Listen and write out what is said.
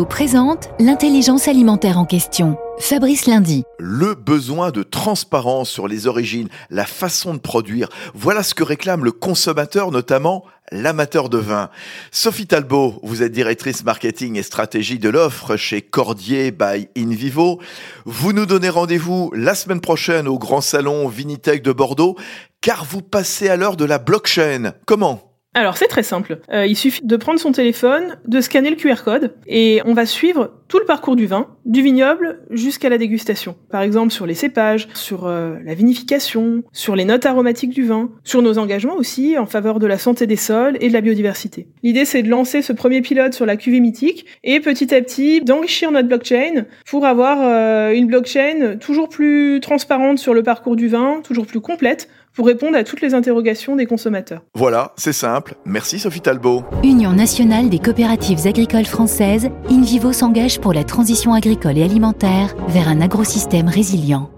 Présente l'intelligence alimentaire en question. Fabrice Lundi. Le besoin de transparence sur les origines, la façon de produire, voilà ce que réclame le consommateur, notamment l'amateur de vin. Sophie Talbot, vous êtes directrice marketing et stratégie de l'offre chez Cordier by InVivo. Vous nous donnez rendez-vous la semaine prochaine au Grand Salon Vinitech de Bordeaux, car vous passez à l'heure de la blockchain. Comment? Alors c'est très simple. Euh, il suffit de prendre son téléphone, de scanner le QR code et on va suivre tout le parcours du vin, du vignoble jusqu'à la dégustation. Par exemple sur les cépages, sur euh, la vinification, sur les notes aromatiques du vin, sur nos engagements aussi en faveur de la santé des sols et de la biodiversité. L'idée c'est de lancer ce premier pilote sur la cuvée mythique et petit à petit d'enrichir notre blockchain pour avoir euh, une blockchain toujours plus transparente sur le parcours du vin, toujours plus complète pour répondre à toutes les interrogations des consommateurs. Voilà, c'est simple. Merci Sophie Talbot. Union nationale des coopératives agricoles françaises, InVivo s'engage pour la transition agricole et alimentaire vers un agrosystème résilient.